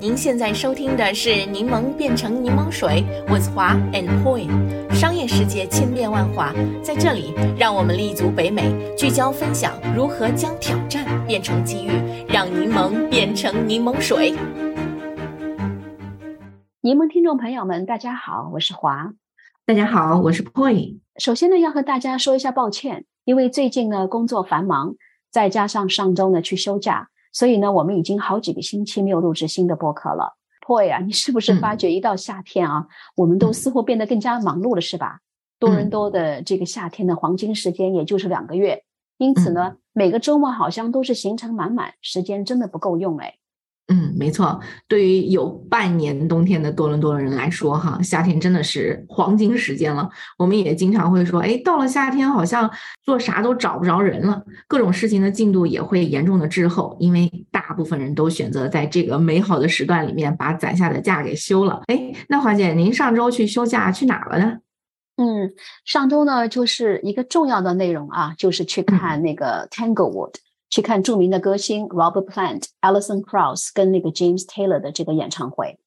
您现在收听的是《柠檬变成柠檬水》，with 华 and Poi。商业世界千变万化，在这里，让我们立足北美，聚焦分享如何将挑战变成机遇，让柠檬变成柠檬水。柠檬听众朋友们，大家好，我是华。大家好，我是 Poi。首先呢，要和大家说一下抱歉，因为最近呢工作繁忙，再加上上周呢去休假。所以呢，我们已经好几个星期没有录制新的播客了。Boy 啊，你是不是发觉一到夏天啊，我们都似乎变得更加忙碌了，是吧？多伦多的这个夏天的黄金时间也就是两个月，因此呢，每个周末好像都是行程满满，时间真的不够用哎。嗯，没错。对于有半年冬天的多伦多人来说，哈，夏天真的是黄金时间了。我们也经常会说，哎，到了夏天好像做啥都找不着人了，各种事情的进度也会严重的滞后，因为大部分人都选择在这个美好的时段里面把攒下的假给休了。哎，那华姐，您上周去休假去哪了呢？嗯，上周呢，就是一个重要的内容啊，就是去看那个 Tanglewood。去看著名的歌星 Robert Plant、Alison Krauss 跟那个 James Taylor 的这个演唱会。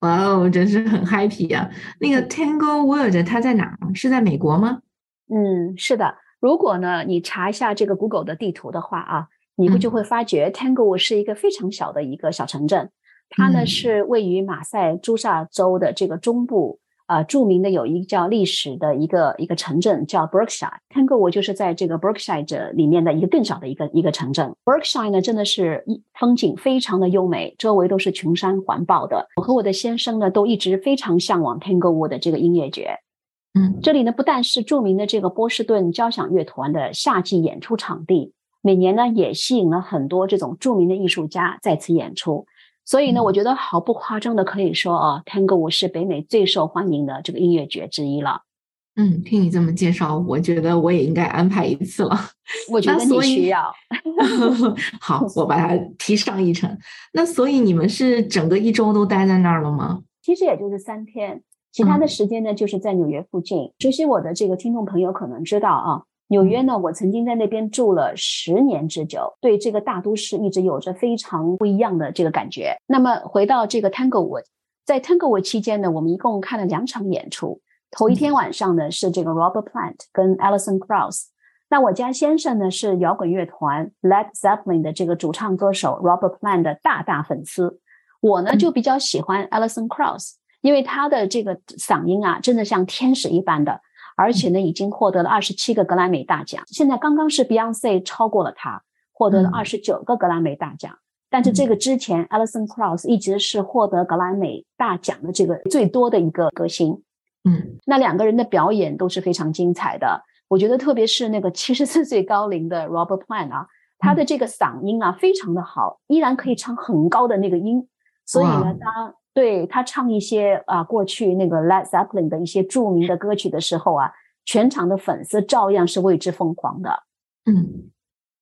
哇哦，真是很 happy 啊！那个 tangle world 它在哪？是在美国吗？嗯，是的。如果呢，你查一下这个 Google 的地图的话啊，你不就会发觉 Tanglewood 是一个非常小的一个小城镇。它呢是位于马赛诸塞州的这个中部。啊，著名的有一个叫历史的一个一个城镇叫 Berkshire。Tanglewood 就是在这个 Berkshire 这里面的一个更小的一个一个城镇。Berkshire 呢，真的是风景非常的优美，周围都是群山环抱的。我和我的先生呢，都一直非常向往 Tanglewood 的这个音乐节。嗯，这里呢不但是著名的这个波士顿交响乐团的夏季演出场地，每年呢也吸引了很多这种著名的艺术家在此演出。所以呢，我觉得毫不夸张的可以说啊，Tango 是北美最受欢迎的这个音乐节之一了。嗯，听你这么介绍，我觉得我也应该安排一次了。我觉得你需要。好，我把它提上议程。那所以你们是整个一周都待在那儿了吗？其实也就是三天，其他的时间呢就是在纽约附近。熟悉我的这个听众朋友可能知道啊。纽约呢，我曾经在那边住了十年之久，对这个大都市一直有着非常不一样的这个感觉。那么回到这个 Tanglewood，在 Tanglewood 期间呢，我们一共看了两场演出。头一天晚上呢是这个 Robert Plant 跟 Alison Krauss。那我家先生呢是摇滚乐团 Led Zeppelin 的这个主唱歌手 Robert Plant 的大大粉丝。我呢就比较喜欢 Alison Krauss，因为他的这个嗓音啊，真的像天使一般的。而且呢，已经获得了二十七个格莱美大奖。现在刚刚是 Beyonce 超过了他，获得了二十九个格莱美大奖。但是这个之前，Alison Krauss 一直是获得格莱美大奖的这个最多的一个歌星。嗯，那两个人的表演都是非常精彩的。我觉得，特别是那个七十四岁高龄的 Robert Plant 啊，他的这个嗓音啊非常的好，依然可以唱很高的那个音。所以呢，他。对他唱一些啊，过去那个 Led Zeppelin 的一些著名的歌曲的时候啊，全场的粉丝照样是为之疯狂的。嗯，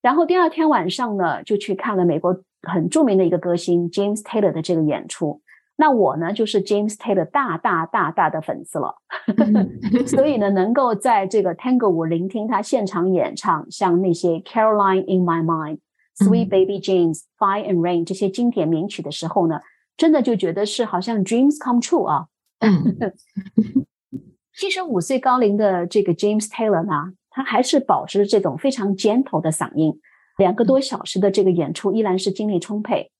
然后第二天晚上呢，就去看了美国很著名的一个歌星 James Taylor 的这个演出。那我呢，就是 James Taylor 大大大大的粉丝了，所以呢，能够在这个 Tango 舞聆听他现场演唱，像那些 Caroline in My Mind、Sweet Baby James、Fire and Rain 这些经典名曲的时候呢。真的就觉得是好像 dreams come true 啊！七十五岁高龄的这个 James Taylor 呢，他还是保持这种非常 gentle 的嗓音，两个多小时的这个演出依然是精力充沛。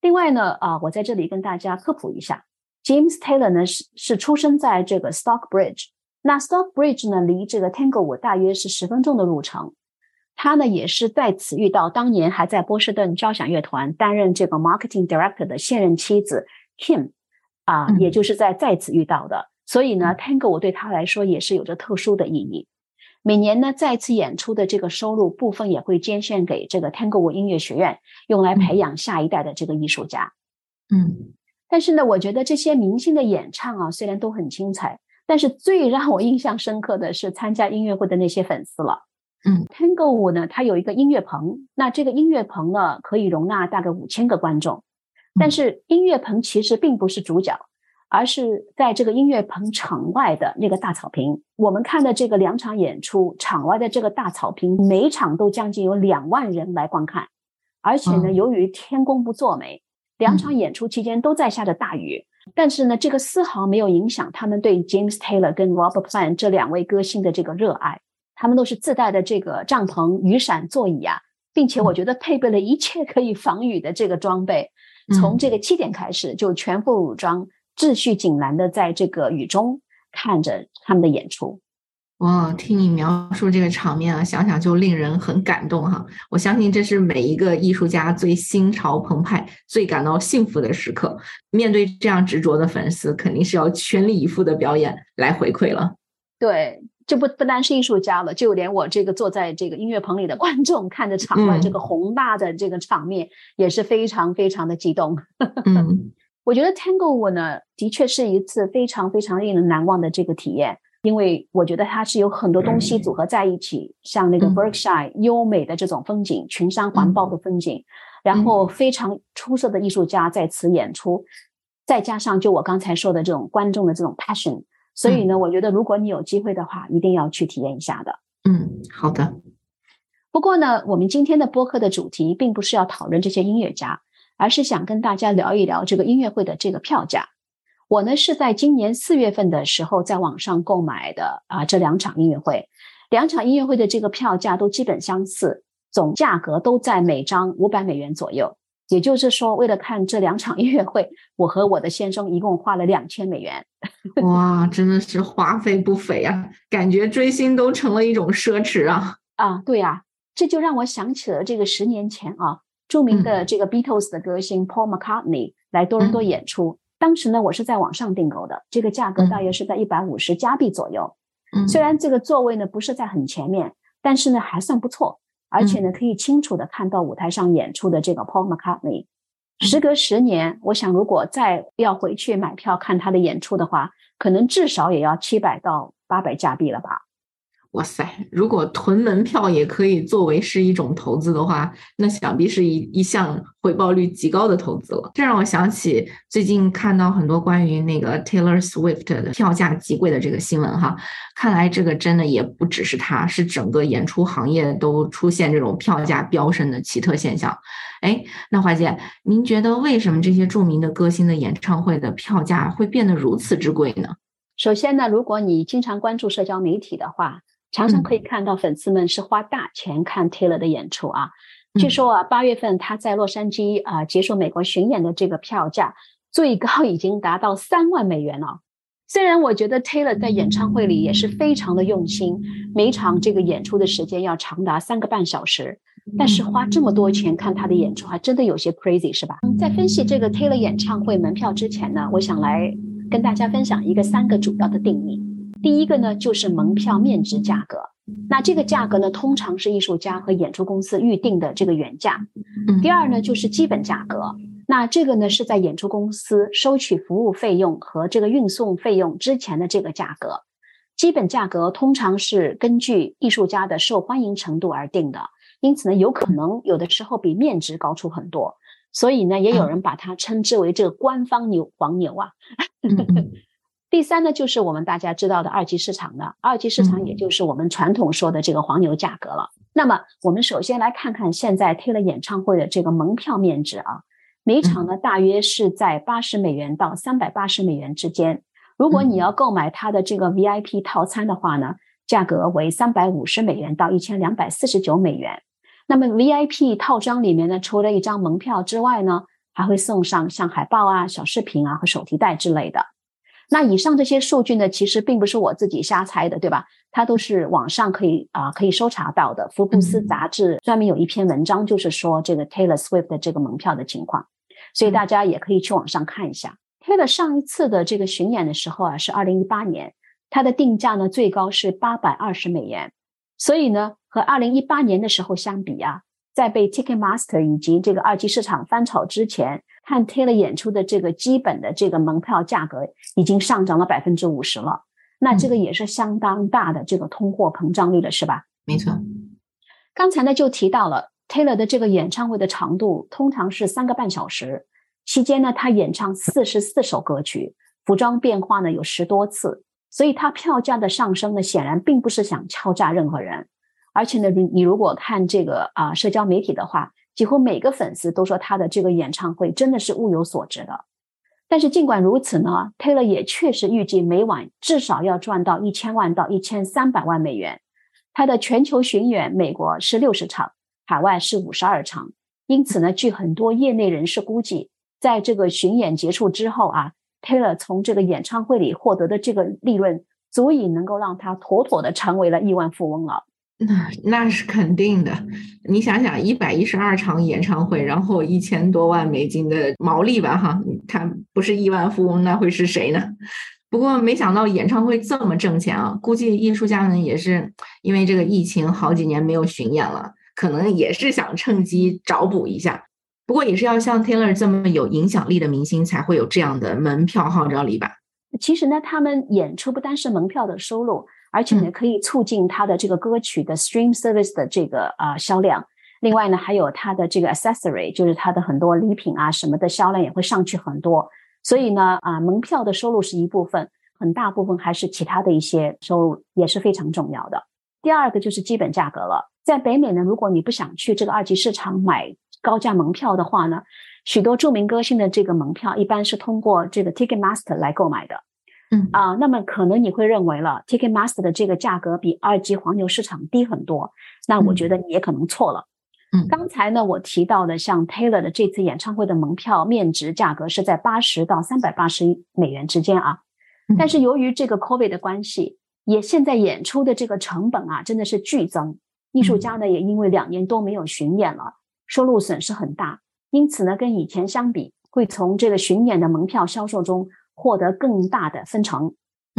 另外呢，啊，我在这里跟大家科普一下，James Taylor 呢是是出生在这个 Stockbridge，那 Stockbridge 呢离这个 Tanglewood 大约是十分钟的路程。他呢也是在此遇到当年还在波士顿交响乐团担任这个 marketing director 的现任妻子 Kim，啊，也就是在在此遇到的。所以呢，Tango 我对他来说也是有着特殊的意义。每年呢再次演出的这个收入部分也会捐献给这个 Tango 音乐学院，用来培养下一代的这个艺术家。嗯，但是呢，我觉得这些明星的演唱啊，虽然都很精彩，但是最让我印象深刻的是参加音乐会的那些粉丝了。嗯，Tango 舞呢，它有一个音乐棚，那这个音乐棚呢，可以容纳大概五千个观众。但是音乐棚其实并不是主角，而是在这个音乐棚场外的那个大草坪。我们看的这个两场演出，场外的这个大草坪，每场都将近有两万人来观看。而且呢，由于天公不作美，两场演出期间都在下着大雨，但是呢，这个丝毫没有影响他们对 James Taylor 跟 Robert Plant 这两位歌星的这个热爱。他们都是自带的这个帐篷、雨伞、座椅啊，并且我觉得配备了一切可以防雨的这个装备。从这个七点开始就全副武装、秩序井然的在这个雨中看着他们的演出。哇，听你描述这个场面啊，想想就令人很感动哈。我相信这是每一个艺术家最心潮澎湃、最感到幸福的时刻。面对这样执着的粉丝，肯定是要全力以赴的表演来回馈了。对。这不不单是艺术家了，就连我这个坐在这个音乐棚里的观众，看着场外这个宏大的这个场面，也是非常非常的激动。嗯，我觉得 Tango 呢，的确是一次非常非常令人难忘的这个体验，因为我觉得它是有很多东西组合在一起，像那个 Berkshire 优美的这种风景，群山环抱的风景，然后非常出色的艺术家在此演出，再加上就我刚才说的这种观众的这种 passion。所以呢，我觉得如果你有机会的话，一定要去体验一下的。嗯，好的。不过呢，我们今天的播客的主题并不是要讨论这些音乐家，而是想跟大家聊一聊这个音乐会的这个票价。我呢是在今年四月份的时候在网上购买的啊，这两场音乐会，两场音乐会的这个票价都基本相似，总价格都在每张五百美元左右。也就是说，为了看这两场音乐会，我和我的先生一共花了两千美元。哇，真的是花费不菲啊！感觉追星都成了一种奢侈啊！啊，对呀，这就让我想起了这个十年前啊，著名的这个 Beatles 的歌星 Paul McCartney 来多伦多演出。当时呢，我是在网上订购的，这个价格大约是在一百五十加币左右。嗯虽然这个座位呢不是在很前面，但是呢还算不错。而且呢，可以清楚的看到舞台上演出的这个 Paul McCartney。时隔十年，我想如果再要回去买票看他的演出的话，可能至少也要七百到八百加币了吧。哇塞！如果囤门票也可以作为是一种投资的话，那想必是一一项回报率极高的投资了。这让我想起最近看到很多关于那个 Taylor Swift 的票价极贵的这个新闻哈。看来这个真的也不只是他，是整个演出行业都出现这种票价飙升的奇特现象。哎，那华姐，您觉得为什么这些著名的歌星的演唱会的票价会变得如此之贵呢？首先呢，如果你经常关注社交媒体的话，常常可以看到粉丝们是花大钱看 Taylor 的演出啊。据说啊，八月份他在洛杉矶啊结束美国巡演的这个票价最高已经达到三万美元了。虽然我觉得 Taylor 在演唱会里也是非常的用心，每场这个演出的时间要长达三个半小时，但是花这么多钱看他的演出还真的有些 crazy，是吧？在分析这个 Taylor 演唱会门票之前呢，我想来跟大家分享一个三个主要的定义。第一个呢，就是门票面值价格。那这个价格呢，通常是艺术家和演出公司预定的这个原价。第二呢，就是基本价格。那这个呢，是在演出公司收取服务费用和这个运送费用之前的这个价格。基本价格通常是根据艺术家的受欢迎程度而定的，因此呢，有可能有的时候比面值高出很多。所以呢，也有人把它称之为这个官方牛黄牛啊。第三呢，就是我们大家知道的二级市场的二级市场，也就是我们传统说的这个黄牛价格了。那么，我们首先来看看现在 Taylor 演唱会的这个门票面值啊，每场呢大约是在八十美元到三百八十美元之间。如果你要购买它的这个 VIP 套餐的话呢，价格为三百五十美元到一千两百四十九美元。那么 VIP 套装里面呢，除了一张门票之外呢，还会送上像海报啊、小饰品啊和手提袋之类的。那以上这些数据呢，其实并不是我自己瞎猜的，对吧？它都是网上可以啊可以搜查到的。福布斯杂志专门有一篇文章，就是说这个 Taylor Swift 的这个门票的情况，所以大家也可以去网上看一下。Taylor 上一次的这个巡演的时候啊，是二零一八年，它的定价呢最高是八百二十美元，所以呢和二零一八年的时候相比啊，在被 Ticketmaster 以及这个二级市场翻炒之前。看 Taylor 演出的这个基本的这个门票价格已经上涨了百分之五十了，那这个也是相当大的这个通货膨胀率了，是吧？没错。刚才呢就提到了 Taylor 的这个演唱会的长度通常是三个半小时，期间呢他演唱四十四首歌曲，服装变化呢有十多次，所以他票价的上升呢显然并不是想敲诈任何人，而且呢你你如果看这个啊社交媒体的话。几乎每个粉丝都说他的这个演唱会真的是物有所值的。但是尽管如此呢，Taylor 也确实预计每晚至少要赚到一千万到一千三百万美元。他的全球巡演，美国是六十场，海外是五十二场。因此呢，据很多业内人士估计，在这个巡演结束之后啊，Taylor 从这个演唱会里获得的这个利润，足以能够让他妥妥的成为了亿万富翁了。那那是肯定的。你想想，一百一十二场演唱会，然后一千多万美金的毛利吧，哈，他不是亿万富翁，那会是谁呢？不过没想到演唱会这么挣钱啊！估计艺术家们也是因为这个疫情好几年没有巡演了，可能也是想趁机找补一下。不过也是要像 Taylor 这么有影响力的明星才会有这样的门票号召力吧？其实呢，他们演出不单是门票的收入，而且呢可以促进他的这个歌曲的 stream service 的这个啊销量。另外呢，还有他的这个 accessory，就是他的很多礼品啊什么的销量也会上去很多。所以呢，啊，门票的收入是一部分，很大部分还是其他的一些收入也是非常重要的。第二个就是基本价格了，在北美呢，如果你不想去这个二级市场买高价门票的话呢，许多著名歌星的这个门票一般是通过这个 Ticketmaster 来购买的。嗯。啊，那么可能你会认为了 Ticketmaster 的这个价格比二级黄牛市场低很多，那我觉得你也可能错了。嗯。刚才呢，我提到的像 Taylor 的这次演唱会的门票面值价格是在八十到三百八十美元之间啊，但是由于这个 COVID 的关系，也现在演出的这个成本啊真的是剧增，艺术家呢也因为两年多没有巡演了，收入损失很大，因此呢跟以前相比，会从这个巡演的门票销售中获得更大的分成。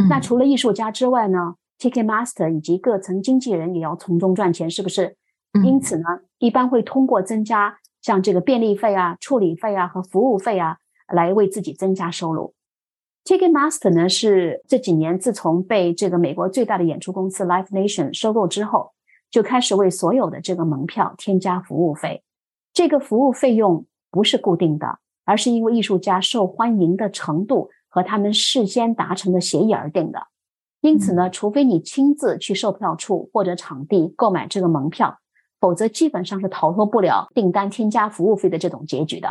那除了艺术家之外呢，Ticketmaster 以及各层经纪人也要从中赚钱，是不是？因此呢，一般会通过增加像这个便利费啊、处理费啊和服务费啊，来为自己增加收入。Ticketmaster 呢是这几年自从被这个美国最大的演出公司 Live Nation 收购之后，就开始为所有的这个门票添加服务费。这个服务费用不是固定的，而是因为艺术家受欢迎的程度和他们事先达成的协议而定的。因此呢，除非你亲自去售票处或者场地购买这个门票。否则基本上是逃脱不了订单添加服务费的这种结局的。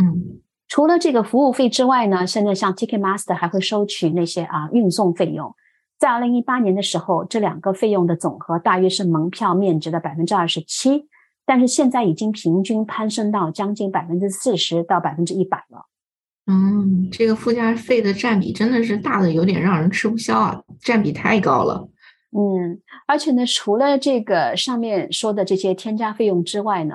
嗯，除了这个服务费之外呢，现在像 Ticketmaster 还会收取那些啊运送费用。在二零一八年的时候，这两个费用的总和大约是门票面值的百分之二十七，但是现在已经平均攀升到将近百分之四十到百分之一百了。嗯，这个附加费的占比真的是大的有点让人吃不消啊，占比太高了。嗯，而且呢，除了这个上面说的这些添加费用之外呢，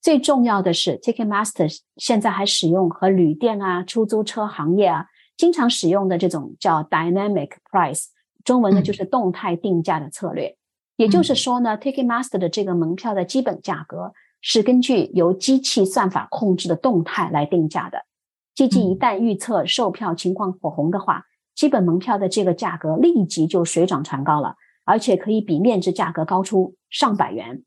最重要的是，Ticketmaster 现在还使用和旅店啊、出租车行业啊经常使用的这种叫 Dynamic Price，中文呢就是动态定价的策略。也就是说呢，Ticketmaster 的这个门票的基本价格是根据由机器算法控制的动态来定价的。机器一旦预测售票情况火红的话，基本门票的这个价格立即就水涨船高了。而且可以比面值价格高出上百元。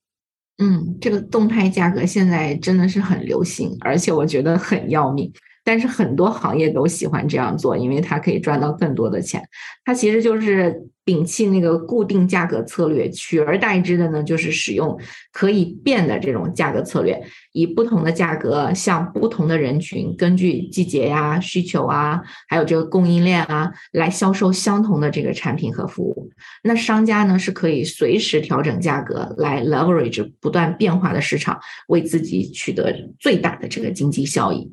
嗯，这个动态价格现在真的是很流行，而且我觉得很要命。但是很多行业都喜欢这样做，因为它可以赚到更多的钱。它其实就是摒弃那个固定价格策略，取而代之的呢，就是使用可以变的这种价格策略，以不同的价格向不同的人群，根据季节呀、需求啊，还有这个供应链啊，来销售相同的这个产品和服务。那商家呢是可以随时调整价格，来 leverage 不断变化的市场，为自己取得最大的这个经济效益。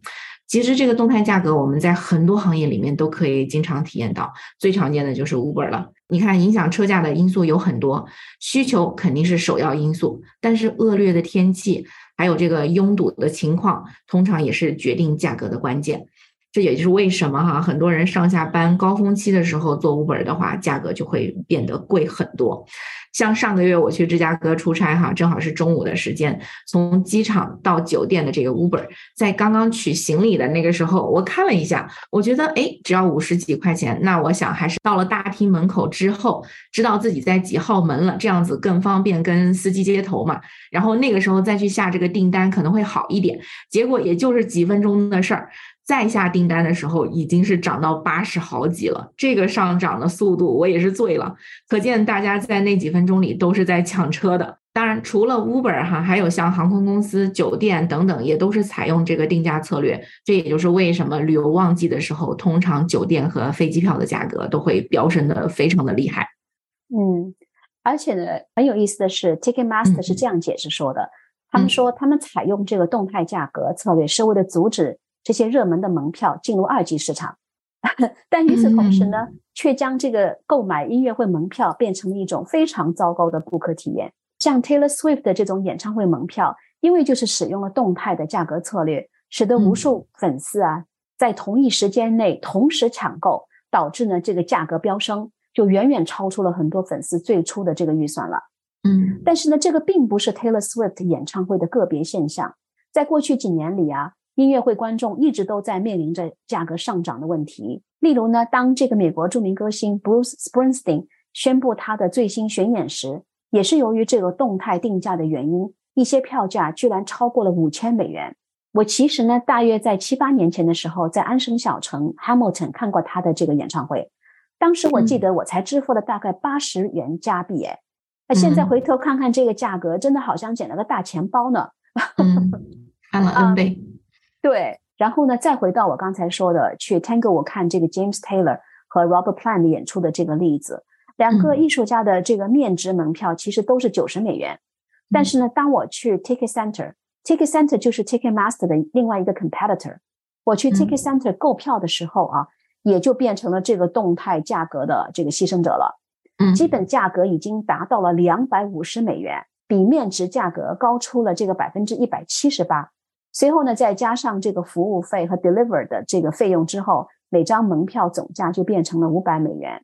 其实这个动态价格，我们在很多行业里面都可以经常体验到。最常见的就是 Uber 了。你看，影响车价的因素有很多，需求肯定是首要因素，但是恶劣的天气，还有这个拥堵的情况，通常也是决定价格的关键。这也就是为什么哈，很多人上下班高峰期的时候做 Uber 的话，价格就会变得贵很多。像上个月我去芝加哥出差哈，正好是中午的时间，从机场到酒店的这个 Uber，在刚刚取行李的那个时候，我看了一下，我觉得哎，只要五十几块钱，那我想还是到了大厅门口之后，知道自己在几号门了，这样子更方便跟司机接头嘛。然后那个时候再去下这个订单可能会好一点。结果也就是几分钟的事儿。再下订单的时候，已经是涨到八十好几了。这个上涨的速度，我也是醉了。可见大家在那几分钟里都是在抢车的。当然，除了 Uber 哈，还有像航空公司、酒店等等，也都是采用这个定价策略。这也就是为什么旅游旺季的时候，通常酒店和飞机票的价格都会飙升的非常的厉害。嗯，而且呢，很有意思的是，Ticketmaster 是这样解释说的：他们说他们采用这个动态价格策略，是为了阻止这些热门的门票进入二级市场。但与此同时呢，却将这个购买音乐会门票变成了一种非常糟糕的顾客体验。像 Taylor Swift 的这种演唱会门票，因为就是使用了动态的价格策略，使得无数粉丝啊在同一时间内同时抢购，导致呢这个价格飙升，就远远超出了很多粉丝最初的这个预算了。嗯，但是呢，这个并不是 Taylor Swift 演唱会的个别现象，在过去几年里啊，音乐会观众一直都在面临着价格上涨的问题。例如呢，当这个美国著名歌星 Bruce Springsteen 宣布他的最新巡演时，也是由于这个动态定价的原因，一些票价居然超过了五千美元。我其实呢，大约在七八年前的时候，在安省小城 Hamilton 看过他的这个演唱会，当时我记得我才支付了大概八十元加币，哎，那现在回头看看这个价格，真的好像捡了个大钱包呢，翻了 N 倍。对，然后呢，再回到我刚才说的去 Tango 我看这个 James Taylor 和 Robert Plant 演出的这个例子。两个艺术家的这个面值门票其实都是九十美元，但是呢，当我去 Ticket Center，Ticket Center 就是 Ticketmaster 的另外一个 competitor，我去 Ticket Center 购票的时候啊，也就变成了这个动态价格的这个牺牲者了。嗯，基本价格已经达到了两百五十美元，比面值价格高出了这个百分之一百七十八。随后呢，再加上这个服务费和 deliver 的这个费用之后，每张门票总价就变成了五百美元。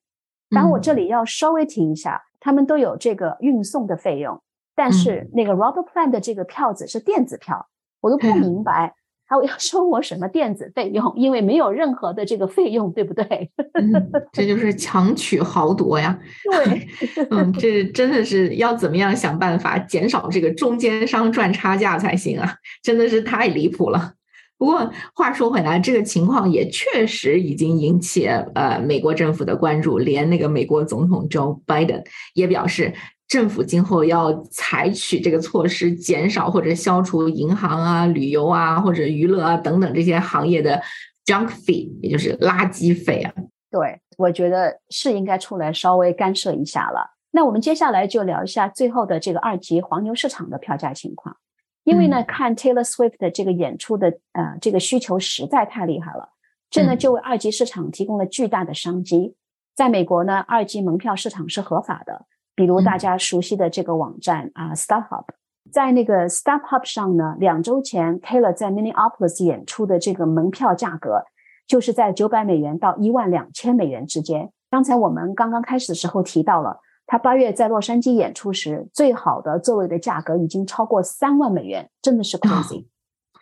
然后我这里要稍微提一下，他们都有这个运送的费用，但是那个 Robert Plant 的这个票子是电子票，我都不明白他要 收我什么电子费用，因为没有任何的这个费用，对不对？这就是强取豪夺呀！对，嗯，这真的是要怎么样想办法减少这个中间商赚差价才行啊！真的是太离谱了。不过话说回来，这个情况也确实已经引起呃美国政府的关注，连那个美国总统 Joe Biden 也表示，政府今后要采取这个措施，减少或者消除银行啊、旅游啊或者娱乐啊等等这些行业的 junk fee，也就是垃圾费啊。对，我觉得是应该出来稍微干涉一下了。那我们接下来就聊一下最后的这个二级黄牛市场的票价情况。因为呢，看 Taylor Swift 的这个演出的呃这个需求实在太厉害了，这呢就为二级市场提供了巨大的商机。在美国呢，二级门票市场是合法的，比如大家熟悉的这个网站啊，StubHub。在那个 StubHub 上呢，两周前 Taylor 在 Minneapolis 演出的这个门票价格就是在九百美元到一万两千美元之间。刚才我们刚刚开始的时候提到了。他八月在洛杉矶演出时，最好的座位的价格已经超过三万美元，真的是 crazy！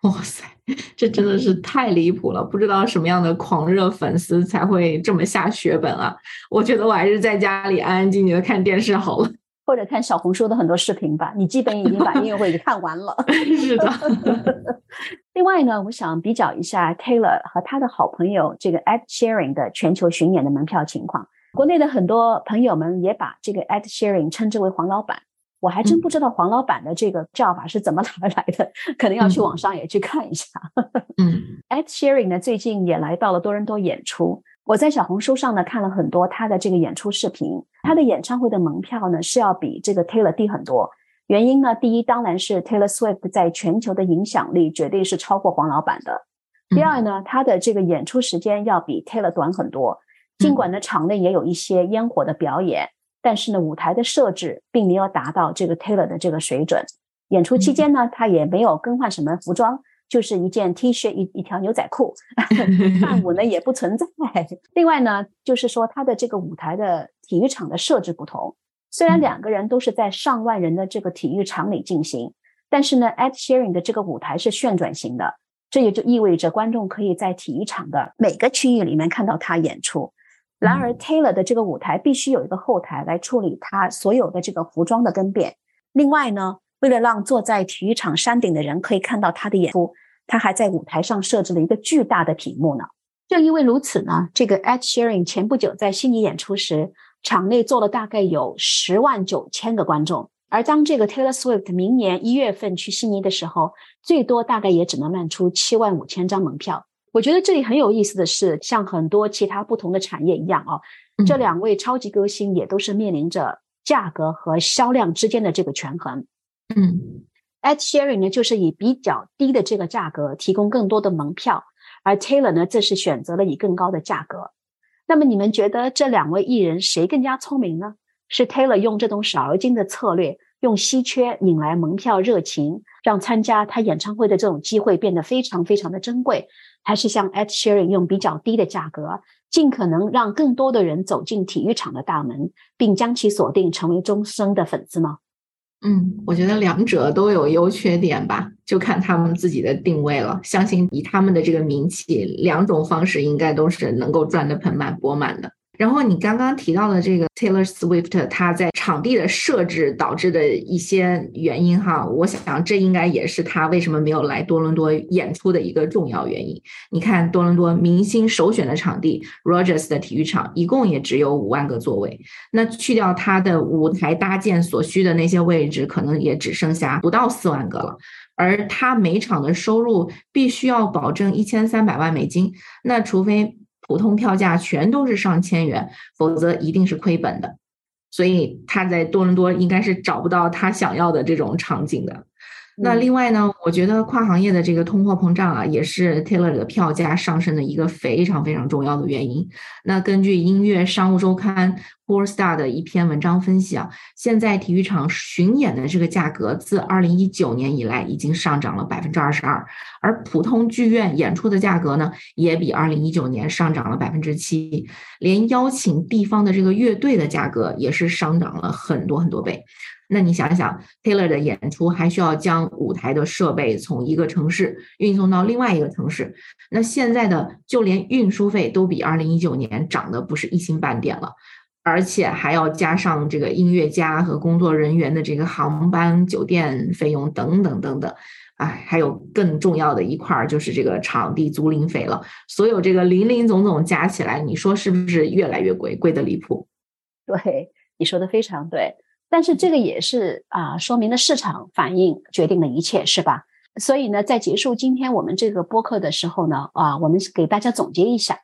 哇塞，这真的是太离谱了！不知道什么样的狂热粉丝才会这么下血本啊？我觉得我还是在家里安安静静的看电视好了，或者看小红书的很多视频吧。你基本已经把音乐会给看完了。是的。另外呢，我想比较一下 Taylor 和他的好朋友这个 Ed Sheeran 的全球巡演的门票情况。国内的很多朋友们也把这个 Ed Sheeran 称之为黄老板，我还真不知道黄老板的这个叫法是怎么 来来的，可能要去网上也去看一下。嗯，Ed Sheeran 呢最近也来到了多伦多演出，我在小红书上呢看了很多他的这个演出视频，他的演唱会的门票呢是要比这个 Taylor 低很多。原因呢，第一当然是 Taylor Swift 在全球的影响力绝对是超过黄老板的。第二呢，他的这个演出时间要比 Taylor 短很多。尽管呢，场内也有一些烟火的表演，但是呢，舞台的设置并没有达到这个 Taylor 的这个水准。演出期间呢，他也没有更换什么服装，就是一件 T 恤、一一条牛仔裤。伴舞呢也不存在。另外呢，就是说他的这个舞台的体育场的设置不同。虽然两个人都是在上万人的这个体育场里进行，但是呢，Ed Sheeran 的这个舞台是旋转型的，这也就意味着观众可以在体育场的每个区域里面看到他演出。然而，Taylor 的这个舞台必须有一个后台来处理他所有的这个服装的更变。另外呢，为了让坐在体育场山顶的人可以看到他的演出，他还在舞台上设置了一个巨大的屏幕呢。正因为如此呢，这个 Ed Sheeran 前不久在悉尼演出时，场内坐了大概有十万九千个观众，而当这个 Taylor Swift 明年一月份去悉尼的时候，最多大概也只能卖出七万五千张门票。我觉得这里很有意思的是，像很多其他不同的产业一样啊，这两位超级歌星也都是面临着价格和销量之间的这个权衡。嗯，Ed Sheeran 呢，就是以比较低的这个价格提供更多的门票，而 Taylor 呢，则是选择了以更高的价格。那么你们觉得这两位艺人谁更加聪明呢？是 Taylor 用这种少而精的策略，用稀缺引来门票热情，让参加他演唱会的这种机会变得非常非常的珍贵，还是像 Ed Sheeran 用比较低的价格，尽可能让更多的人走进体育场的大门，并将其锁定成为终生的粉丝呢？嗯，我觉得两者都有优缺点吧，就看他们自己的定位了。相信以他们的这个名气，两种方式应该都是能够赚得盆满钵满的。然后你刚刚提到的这个 Taylor Swift，他在场地的设置导致的一些原因哈，我想这应该也是他为什么没有来多伦多演出的一个重要原因。你看多伦多明星首选的场地 Rogers 的体育场，一共也只有五万个座位，那去掉他的舞台搭建所需的那些位置，可能也只剩下不到四万个了。而他每场的收入必须要保证一千三百万美金，那除非。普通票价全都是上千元，否则一定是亏本的。所以他在多伦多应该是找不到他想要的这种场景的。那另外呢，我觉得跨行业的这个通货膨胀啊，也是 Taylor 的票价上升的一个非常非常重要的原因。那根据音乐商务周刊 Poor Star 的一篇文章分析啊，现在体育场巡演的这个价格自2019年以来已经上涨了百分之二十二，而普通剧院演出的价格呢，也比2019年上涨了百分之七，连邀请地方的这个乐队的价格也是上涨了很多很多倍。那你想想，Taylor 的演出还需要将舞台的设备从一个城市运送到另外一个城市，那现在的就连运输费都比二零一九年涨的不是一星半点了，而且还要加上这个音乐家和工作人员的这个航班、酒店费用等等等等，哎，还有更重要的一块儿就是这个场地租赁费了。所有这个零零总总加起来，你说是不是越来越贵，贵的离谱？对，你说的非常对。但是这个也是啊，说明了市场反应决定了一切，是吧？所以呢，在结束今天我们这个播客的时候呢，啊，我们给大家总结一下，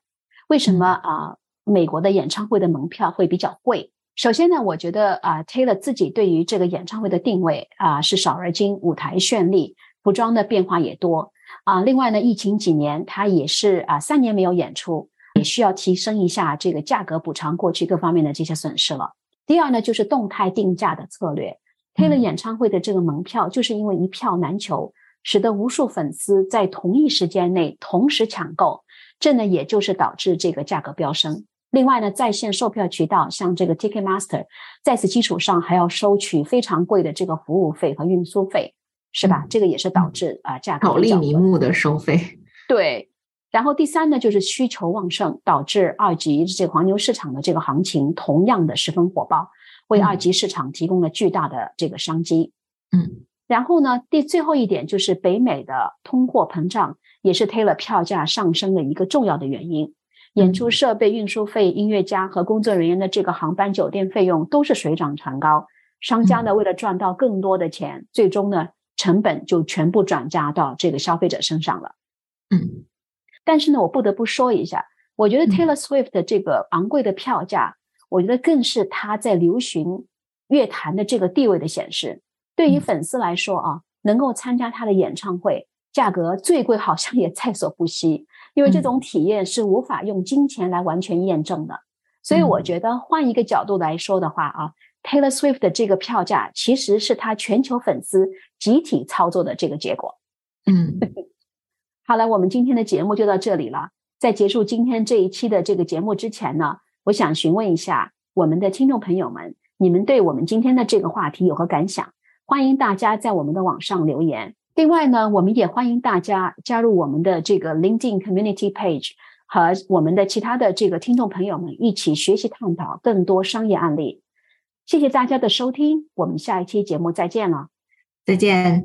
为什么啊，美国的演唱会的门票会比较贵？首先呢，我觉得啊，Taylor 自己对于这个演唱会的定位啊是少而精，舞台绚丽，服装的变化也多啊。另外呢，疫情几年，他也是啊三年没有演出，也需要提升一下这个价格补偿过去各方面的这些损失了。第二呢，就是动态定价的策略。Taylor 演唱会的这个门票，就是因为一票难求，使得无数粉丝在同一时间内同时抢购，这呢也就是导致这个价格飙升。另外呢，在线售票渠道像这个 Ticketmaster，在此基础上还要收取非常贵的这个服务费和运输费，是吧？这个也是导致啊价格巧立名目的收费。对。然后第三呢，就是需求旺盛，导致二级这个黄牛市场的这个行情同样的十分火爆，为二级市场提供了巨大的这个商机。嗯，然后呢，第最后一点就是北美的通货膨胀也是 Taylor 票价上升的一个重要的原因。演出设备、运输费、音乐家和工作人员的这个航班、酒店费用都是水涨船高。商家呢，为了赚到更多的钱，最终呢，成本就全部转嫁到这个消费者身上了。嗯。但是呢，我不得不说一下，我觉得 Taylor Swift 的这个昂贵的票价，我觉得更是他在流行乐坛的这个地位的显示。对于粉丝来说啊，能够参加他的演唱会，价格最贵好像也在所不惜，因为这种体验是无法用金钱来完全验证的。所以我觉得换一个角度来说的话啊，Taylor Swift 的这个票价其实是他全球粉丝集体操作的这个结果。嗯。好了，我们今天的节目就到这里了。在结束今天这一期的这个节目之前呢，我想询问一下我们的听众朋友们，你们对我们今天的这个话题有何感想？欢迎大家在我们的网上留言。另外呢，我们也欢迎大家加入我们的这个 LinkedIn Community Page，和我们的其他的这个听众朋友们一起学习探讨更多商业案例。谢谢大家的收听，我们下一期节目再见了，再见。